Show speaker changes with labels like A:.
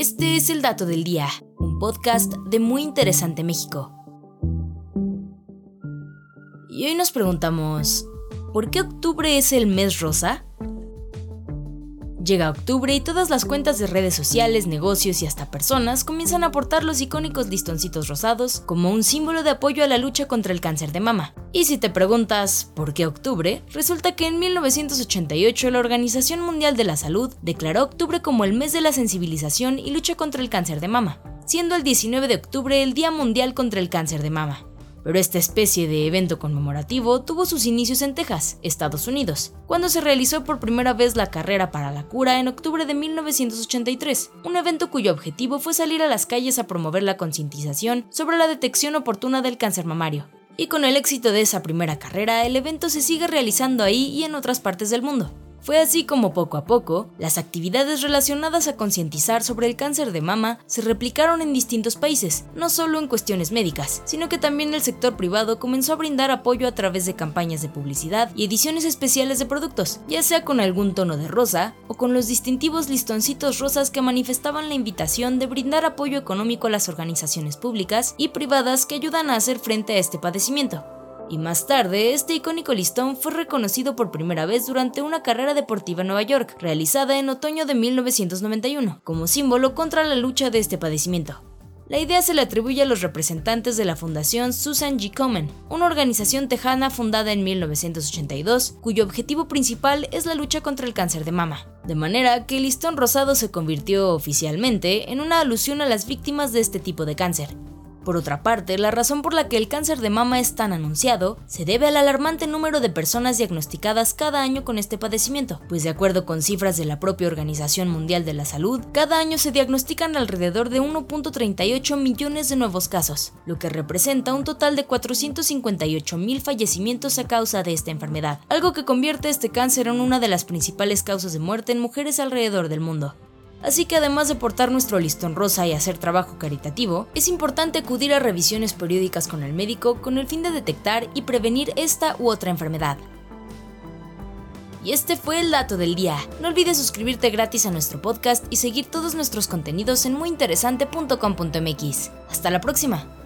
A: Este es el dato del día, un podcast de Muy Interesante México. Y hoy nos preguntamos, ¿por qué octubre es el mes rosa? Llega octubre y todas las cuentas de redes sociales, negocios y hasta personas comienzan a aportar los icónicos listoncitos rosados como un símbolo de apoyo a la lucha contra el cáncer de mama. Y si te preguntas ¿por qué octubre? Resulta que en 1988 la Organización Mundial de la Salud declaró octubre como el mes de la sensibilización y lucha contra el cáncer de mama, siendo el 19 de octubre el Día Mundial contra el Cáncer de Mama pero esta especie de evento conmemorativo tuvo sus inicios en Texas, Estados Unidos, cuando se realizó por primera vez la carrera para la cura en octubre de 1983, un evento cuyo objetivo fue salir a las calles a promover la concientización sobre la detección oportuna del cáncer mamario. Y con el éxito de esa primera carrera, el evento se sigue realizando ahí y en otras partes del mundo. Fue así como poco a poco, las actividades relacionadas a concientizar sobre el cáncer de mama se replicaron en distintos países, no solo en cuestiones médicas, sino que también el sector privado comenzó a brindar apoyo a través de campañas de publicidad y ediciones especiales de productos, ya sea con algún tono de rosa o con los distintivos listoncitos rosas que manifestaban la invitación de brindar apoyo económico a las organizaciones públicas y privadas que ayudan a hacer frente a este padecimiento y más tarde este icónico listón fue reconocido por primera vez durante una carrera deportiva en Nueva York, realizada en otoño de 1991, como símbolo contra la lucha de este padecimiento. La idea se le atribuye a los representantes de la Fundación Susan G. Komen, una organización tejana fundada en 1982, cuyo objetivo principal es la lucha contra el cáncer de mama. De manera que el listón rosado se convirtió oficialmente en una alusión a las víctimas de este tipo de cáncer, por otra parte, la razón por la que el cáncer de mama es tan anunciado se debe al alarmante número de personas diagnosticadas cada año con este padecimiento, pues de acuerdo con cifras de la propia Organización Mundial de la Salud, cada año se diagnostican alrededor de 1.38 millones de nuevos casos, lo que representa un total de 458 mil fallecimientos a causa de esta enfermedad, algo que convierte este cáncer en una de las principales causas de muerte en mujeres alrededor del mundo. Así que además de portar nuestro listón rosa y hacer trabajo caritativo, es importante acudir a revisiones periódicas con el médico con el fin de detectar y prevenir esta u otra enfermedad. Y este fue el dato del día. No olvides suscribirte gratis a nuestro podcast y seguir todos nuestros contenidos en muyinteresante.com.mx. Hasta la próxima.